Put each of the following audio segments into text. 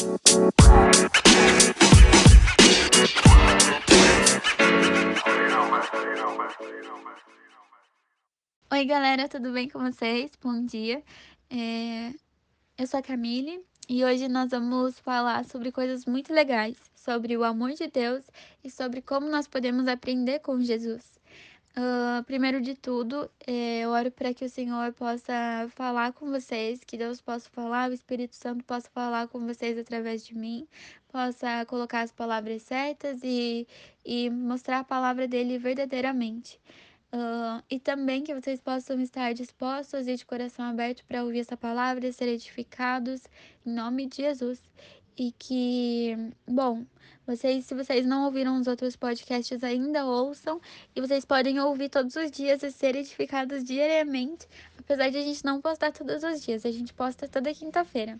Oi, galera, tudo bem com vocês? Bom dia. É... Eu sou a Camille e hoje nós vamos falar sobre coisas muito legais, sobre o amor de Deus e sobre como nós podemos aprender com Jesus. Uh, primeiro de tudo, é, eu oro para que o Senhor possa falar com vocês, que Deus possa falar, o Espírito Santo possa falar com vocês através de mim, possa colocar as palavras certas e, e mostrar a palavra dele verdadeiramente. Uh, e também que vocês possam estar dispostos e de coração aberto para ouvir essa palavra e ser edificados em nome de Jesus. E que, bom, vocês, se vocês não ouviram os outros podcasts ainda, ouçam. E vocês podem ouvir todos os dias e ser edificados diariamente. Apesar de a gente não postar todos os dias, a gente posta toda quinta-feira.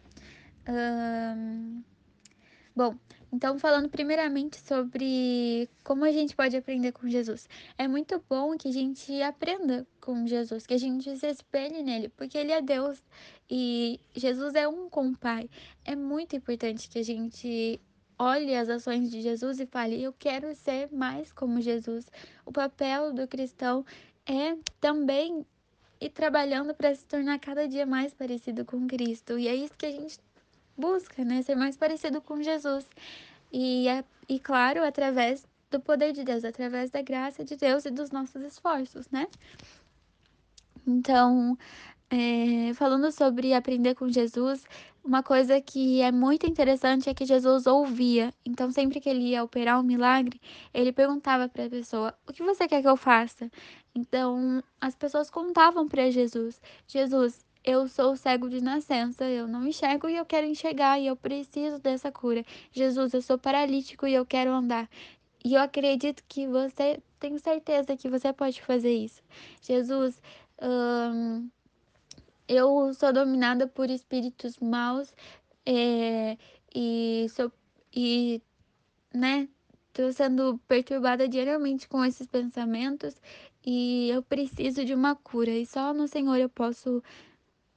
Bom, então, falando primeiramente sobre como a gente pode aprender com Jesus. É muito bom que a gente aprenda com Jesus, que a gente se espelhe nele, porque ele é Deus e Jesus é um com o Pai. É muito importante que a gente olhe as ações de Jesus e fale: Eu quero ser mais como Jesus. O papel do cristão é também ir trabalhando para se tornar cada dia mais parecido com Cristo. E é isso que a gente busca, né? Ser mais parecido com Jesus. E, é, e claro, através do poder de Deus, através da graça de Deus e dos nossos esforços, né? Então, é, falando sobre aprender com Jesus, uma coisa que é muito interessante é que Jesus ouvia. Então, sempre que ele ia operar um milagre, ele perguntava para a pessoa: O que você quer que eu faça? Então, as pessoas contavam para Jesus: Jesus, eu sou cego de nascença, eu não enxergo e eu quero enxergar e eu preciso dessa cura. Jesus, eu sou paralítico e eu quero andar. E eu acredito que você, tenho certeza que você pode fazer isso. Jesus, hum, eu sou dominada por espíritos maus é, e sou e né, tô sendo perturbada diariamente com esses pensamentos e eu preciso de uma cura e só no Senhor eu posso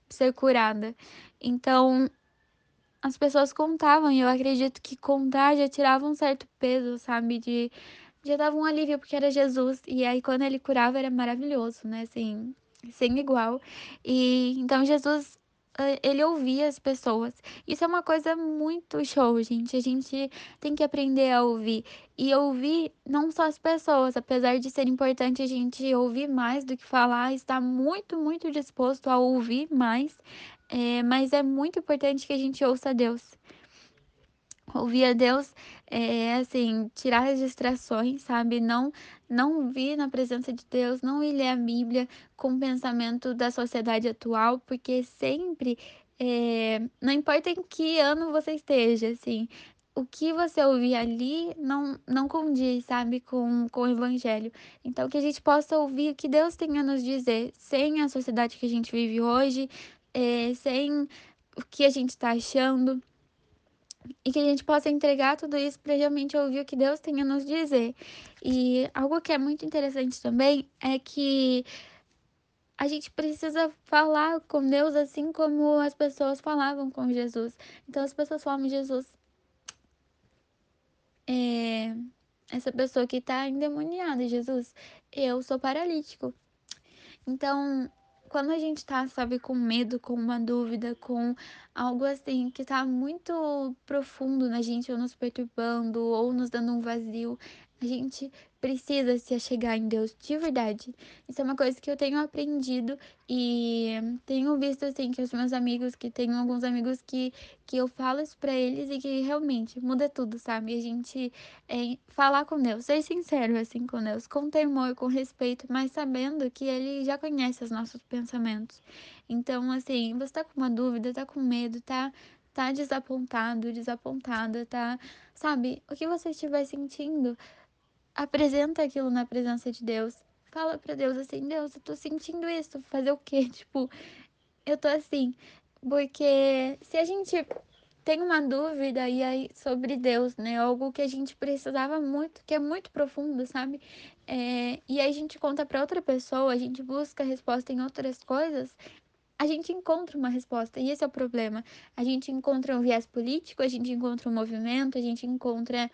ser curada. Então, as pessoas contavam, e eu acredito que contar já tirava um certo peso, sabe? De já dava um alívio porque era Jesus. E aí quando ele curava era maravilhoso, né? Assim, sem igual. E então Jesus ele ouvia as pessoas. Isso é uma coisa muito show, gente. A gente tem que aprender a ouvir. E ouvir não só as pessoas, apesar de ser importante a gente ouvir mais do que falar, estar muito, muito disposto a ouvir mais. É, mas é muito importante que a gente ouça Deus. Ouvir a Deus é assim, tirar as distrações, sabe? Não não vir na presença de Deus, não ir ler a Bíblia com o pensamento da sociedade atual, porque sempre, é, não importa em que ano você esteja, assim, o que você ouvir ali não, não condiz, sabe, com, com o Evangelho. Então, que a gente possa ouvir o que Deus tem a nos dizer, sem a sociedade que a gente vive hoje, é, sem o que a gente está achando e que a gente possa entregar tudo isso para realmente ouvir o que Deus tem a nos dizer. E algo que é muito interessante também é que a gente precisa falar com Deus assim como as pessoas falavam com Jesus. Então as pessoas falam, Jesus, é, essa pessoa que está endemoniada, Jesus, eu sou paralítico. Então, quando a gente tá, sabe, com medo, com uma dúvida, com algo assim que tá muito profundo na gente, ou nos perturbando, ou nos dando um vazio, a gente precisa se achegar em Deus de verdade. Isso é uma coisa que eu tenho aprendido e tenho visto assim que os meus amigos, que tenho alguns amigos que, que eu falo isso pra eles e que realmente muda tudo, sabe? A gente é, falar com Deus, ser sincero assim com Deus, com temor, com respeito, mas sabendo que Ele já conhece os nossos pensamentos. Então, assim, você tá com uma dúvida, tá com medo, tá tá desapontado, desapontada, tá, sabe? O que você estiver sentindo, apresenta aquilo na presença de Deus. Fala para Deus assim: Deus, eu tô sentindo isso. Fazer o quê? Tipo, eu tô assim. Porque se a gente tem uma dúvida aí sobre Deus, né? Algo que a gente precisava muito, que é muito profundo, sabe? É, e aí a gente conta para outra pessoa, a gente busca resposta em outras coisas, a gente encontra uma resposta. E esse é o problema. A gente encontra um viés político, a gente encontra um movimento, a gente encontra.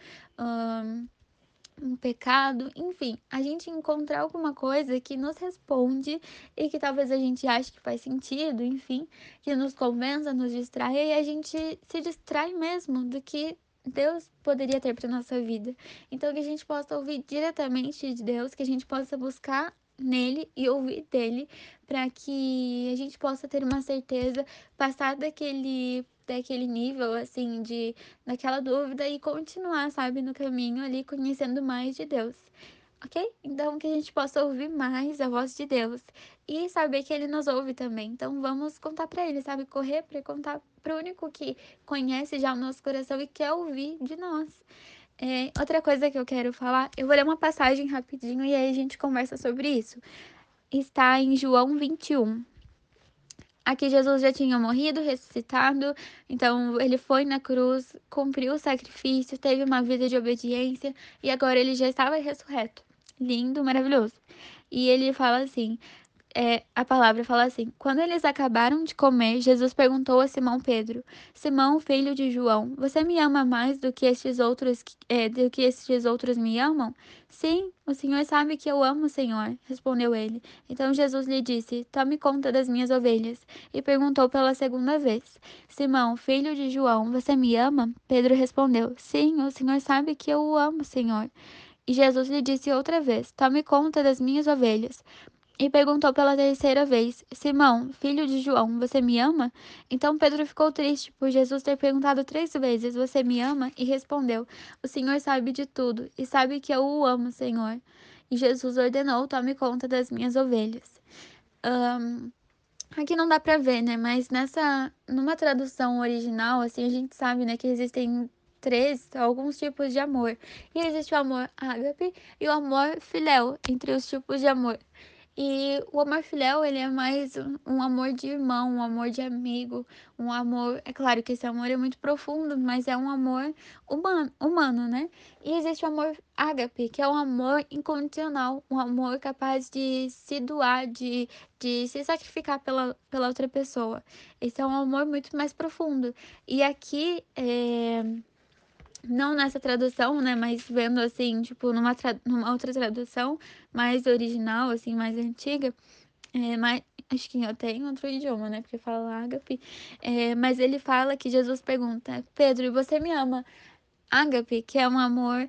Um pecado, enfim, a gente encontra alguma coisa que nos responde e que talvez a gente ache que faz sentido, enfim, que nos convença, nos distrai e a gente se distrai mesmo do que Deus poderia ter para nossa vida. Então que a gente possa ouvir diretamente de Deus, que a gente possa buscar nele e ouvir dele, para que a gente possa ter uma certeza, passar daquele daquele nível assim de daquela dúvida e continuar, sabe, no caminho ali conhecendo mais de Deus. OK? Então que a gente possa ouvir mais a voz de Deus e saber que ele nos ouve também. Então vamos contar para ele, sabe, correr para contar para o único que conhece já o nosso coração e quer ouvir de nós. É, outra coisa que eu quero falar, eu vou ler uma passagem rapidinho e aí a gente conversa sobre isso. Está em João 21. Aqui Jesus já tinha morrido, ressuscitado, então ele foi na cruz, cumpriu o sacrifício, teve uma vida de obediência e agora ele já estava ressurreto. Lindo, maravilhoso. E ele fala assim: é, a palavra fala assim: Quando eles acabaram de comer, Jesus perguntou a Simão Pedro: Simão, filho de João, você me ama mais do que estes outros, é, do que estes outros me amam? Sim, o Senhor sabe que eu amo o Senhor, respondeu ele. Então Jesus lhe disse: Tome conta das minhas ovelhas. E perguntou pela segunda vez: Simão, filho de João, você me ama? Pedro respondeu: Sim, o Senhor sabe que eu o amo, Senhor. E Jesus lhe disse outra vez: Tome conta das minhas ovelhas e perguntou pela terceira vez: Simão, filho de João, você me ama? Então Pedro ficou triste por Jesus ter perguntado três vezes: Você me ama? E respondeu: O Senhor sabe de tudo e sabe que eu o amo, Senhor. E Jesus ordenou: Tome conta das minhas ovelhas. Um, aqui não dá para ver, né? Mas nessa, numa tradução original, assim, a gente sabe, né, que existem três, alguns tipos de amor. E existe o amor ágape e o amor filéu, entre os tipos de amor. E o amor filial, ele é mais um amor de irmão, um amor de amigo, um amor, é claro que esse amor é muito profundo, mas é um amor humano, humano, né? E existe o amor ágape, que é um amor incondicional, um amor capaz de se doar, de, de se sacrificar pela, pela outra pessoa. Esse é um amor muito mais profundo. E aqui, é não nessa tradução, né, mas vendo assim, tipo, numa, numa outra tradução mais original, assim, mais antiga, é, mas, acho que até em outro idioma, né, porque fala ágape, é, mas ele fala que Jesus pergunta, Pedro, você me ama? Ágape, que é um amor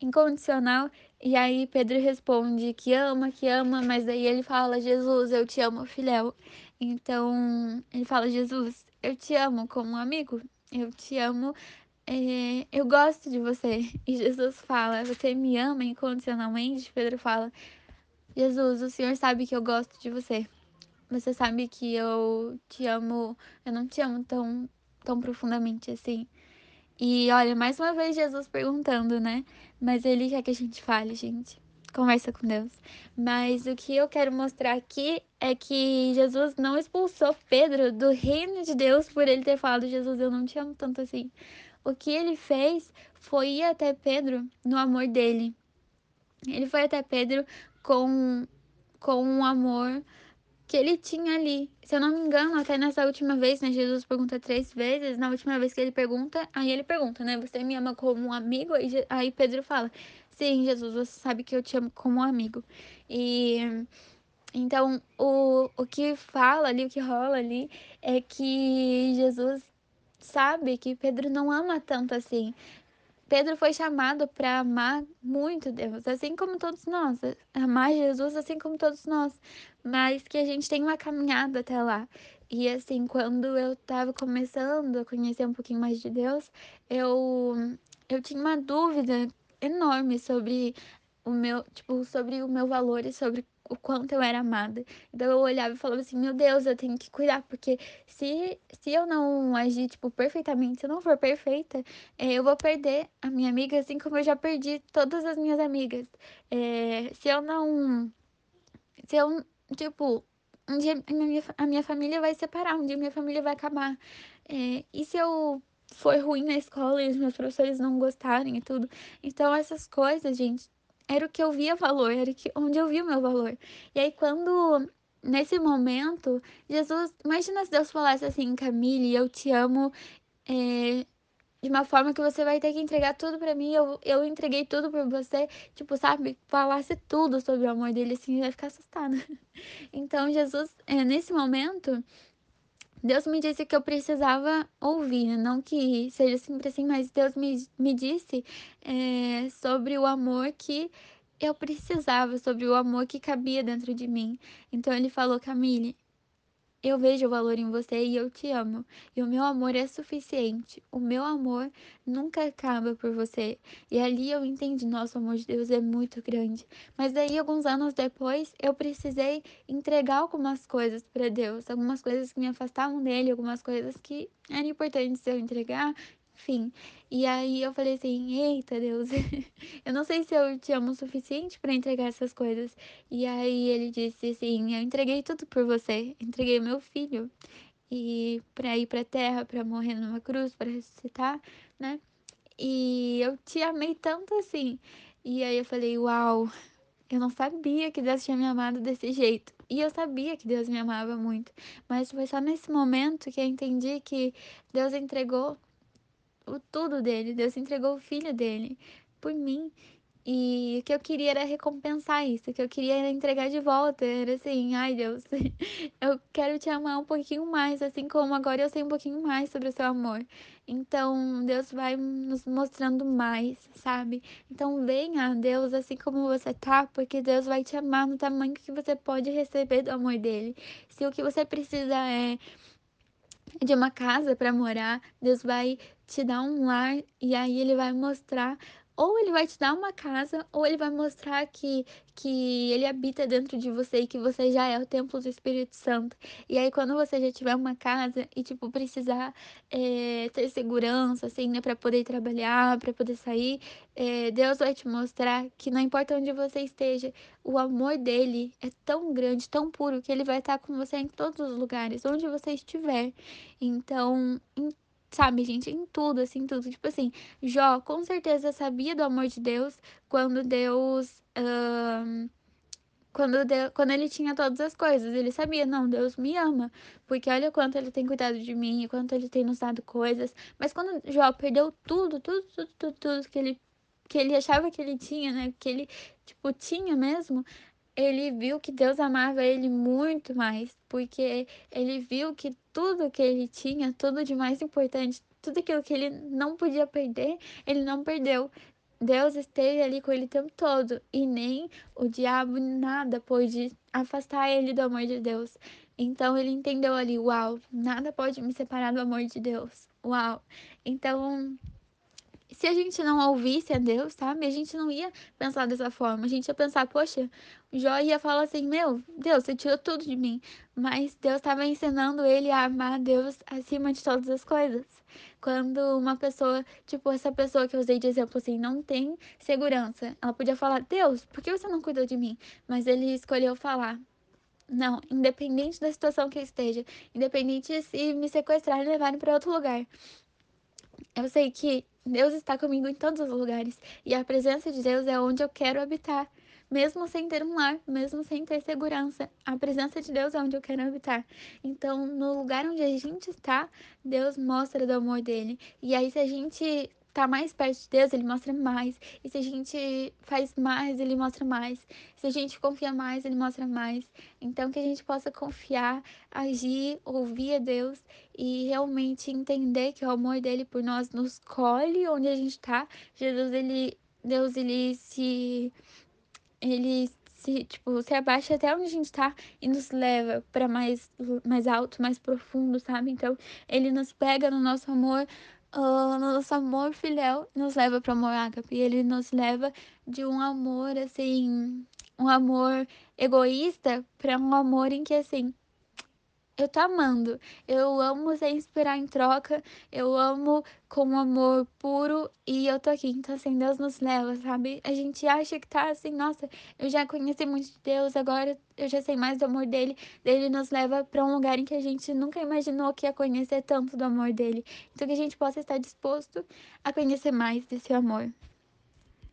incondicional, e aí Pedro responde que ama, que ama, mas daí ele fala, Jesus, eu te amo, filéu. Então, ele fala, Jesus, eu te amo como um amigo, eu te amo é, eu gosto de você. E Jesus fala, você me ama incondicionalmente? Pedro fala, Jesus, o Senhor sabe que eu gosto de você. Você sabe que eu te amo, eu não te amo tão, tão profundamente assim. E olha, mais uma vez Jesus perguntando, né? Mas ele quer que a gente fale, gente. Conversa com Deus. Mas o que eu quero mostrar aqui é que Jesus não expulsou Pedro do reino de Deus por ele ter falado: Jesus, eu não te amo tanto assim. O que ele fez foi ir até Pedro no amor dele. Ele foi até Pedro com, com um amor que ele tinha ali. Se eu não me engano, até nessa última vez, né? Jesus pergunta três vezes. Na última vez que ele pergunta, aí ele pergunta, né? Você me ama como um amigo? Aí Pedro fala: Sim, Jesus, você sabe que eu te amo como um amigo. E então o, o que fala ali, o que rola ali, é que Jesus sabe que Pedro não ama tanto assim. Pedro foi chamado para amar muito Deus, assim como todos nós, amar Jesus assim como todos nós, mas que a gente tem uma caminhada até lá. E assim, quando eu estava começando a conhecer um pouquinho mais de Deus, eu eu tinha uma dúvida enorme sobre o meu, tipo, sobre o meu valor e sobre o quanto eu era amada. Então eu olhava e falava assim, meu Deus, eu tenho que cuidar, porque se, se eu não agir, tipo, perfeitamente, se eu não for perfeita, é, eu vou perder a minha amiga, assim como eu já perdi todas as minhas amigas. É, se eu não. Se eu, tipo, um dia a minha, a minha família vai separar, um dia minha família vai acabar. É, e se eu for ruim na escola e os meus professores não gostarem e tudo? Então, essas coisas, gente, era o que eu via valor, era onde eu via o meu valor. E aí, quando nesse momento, Jesus, imagina se Deus falasse assim, Camille, eu te amo, é, de uma forma que você vai ter que entregar tudo para mim, eu, eu entreguei tudo por você, tipo, sabe, falasse tudo sobre o amor dele, assim, ia ficar assustada. Então, Jesus, é, nesse momento, Deus me disse que eu precisava ouvir, né? não que seja sempre assim, mas Deus me, me disse é, sobre o amor que eu precisava, sobre o amor que cabia dentro de mim. Então ele falou, Camille, eu vejo o valor em você e eu te amo. E o meu amor é suficiente. O meu amor nunca acaba por você. E ali eu entendi, nosso amor de Deus é muito grande. Mas daí, alguns anos depois, eu precisei entregar algumas coisas para Deus. Algumas coisas que me afastavam dele, algumas coisas que eram importantes eu entregar. Enfim, e aí eu falei assim: Eita Deus, eu não sei se eu te amo o suficiente para entregar essas coisas. E aí ele disse assim: Eu entreguei tudo por você, entreguei meu filho e para ir para terra, para morrer numa cruz, para ressuscitar, né? E eu te amei tanto assim. E aí eu falei: Uau, eu não sabia que Deus tinha me amado desse jeito. E eu sabia que Deus me amava muito. Mas foi só nesse momento que eu entendi que Deus entregou o tudo dele. Deus entregou o filho dele por mim. E o que eu queria era recompensar isso, o que eu queria era entregar de volta. Era assim, ai Deus, eu quero te amar um pouquinho mais, assim como agora eu sei um pouquinho mais sobre o seu amor. Então Deus vai nos mostrando mais, sabe? Então venha a Deus assim como você tá, porque Deus vai te amar no tamanho que você pode receber do amor dele. Se o que você precisa é de uma casa para morar, Deus vai te dar um lar e aí ele vai mostrar ou ele vai te dar uma casa, ou ele vai mostrar que, que ele habita dentro de você e que você já é o templo do Espírito Santo. E aí, quando você já tiver uma casa e, tipo, precisar é, ter segurança, assim, né, pra poder trabalhar, para poder sair, é, Deus vai te mostrar que não importa onde você esteja, o amor dele é tão grande, tão puro, que ele vai estar com você em todos os lugares, onde você estiver. Então, em sabe, gente, em tudo, assim, tudo. Tipo assim, Jó com certeza sabia do amor de Deus quando Deus. Quando, Deus, quando ele tinha todas as coisas, ele sabia, não, Deus me ama, porque olha quanto ele tem cuidado de mim, quanto ele tem nos dado coisas. Mas quando Jó perdeu tudo, tudo, tudo, tudo, tudo que ele que ele achava que ele tinha, né? Que ele, tipo, tinha mesmo ele viu que Deus amava ele muito mais, porque ele viu que tudo que ele tinha, tudo de mais importante, tudo aquilo que ele não podia perder, ele não perdeu. Deus esteve ali com ele o tempo todo e nem o diabo nada pôde afastar ele do amor de Deus. Então ele entendeu ali, uau, nada pode me separar do amor de Deus. Uau. Então se a gente não ouvisse a Deus, sabe? A gente não ia pensar dessa forma. A gente ia pensar, poxa, Jó ia falar assim: Meu, Deus, você tirou tudo de mim. Mas Deus estava ensinando ele a amar Deus acima de todas as coisas. Quando uma pessoa, tipo essa pessoa que eu usei de exemplo assim, não tem segurança, ela podia falar: Deus, por que você não cuidou de mim? Mas ele escolheu falar: Não, independente da situação que eu esteja, independente se me sequestrarem e levarem para outro lugar. Eu sei que Deus está comigo em todos os lugares e a presença de Deus é onde eu quero habitar mesmo sem ter um lar, mesmo sem ter segurança. A presença de Deus é onde eu quero habitar. Então, no lugar onde a gente está, Deus mostra do amor dele. E aí, se a gente tá mais perto de Deus, ele mostra mais. E se a gente faz mais, ele mostra mais. Se a gente confia mais, ele mostra mais. Então que a gente possa confiar, agir, ouvir a Deus e realmente entender que o amor dele por nós nos colhe onde a gente tá. Jesus, ele Deus ele se ele se, tipo, se abaixa até onde a gente tá e nos leva para mais, mais alto, mais profundo, sabe? Então, ele nos pega no nosso amor, uh, no nosso amor filial, nos leva para amor ágape. Ele nos leva de um amor, assim, um amor egoísta para um amor em que, assim, eu tô amando. Eu amo sem esperar em troca. Eu amo com amor puro e eu tô aqui. Então, assim, Deus nos leva, sabe? A gente acha que tá assim, nossa, eu já conheci muito de Deus, agora eu já sei mais do amor dele. Ele nos leva para um lugar em que a gente nunca imaginou que ia conhecer tanto do amor dele. Então, que a gente possa estar disposto a conhecer mais desse amor.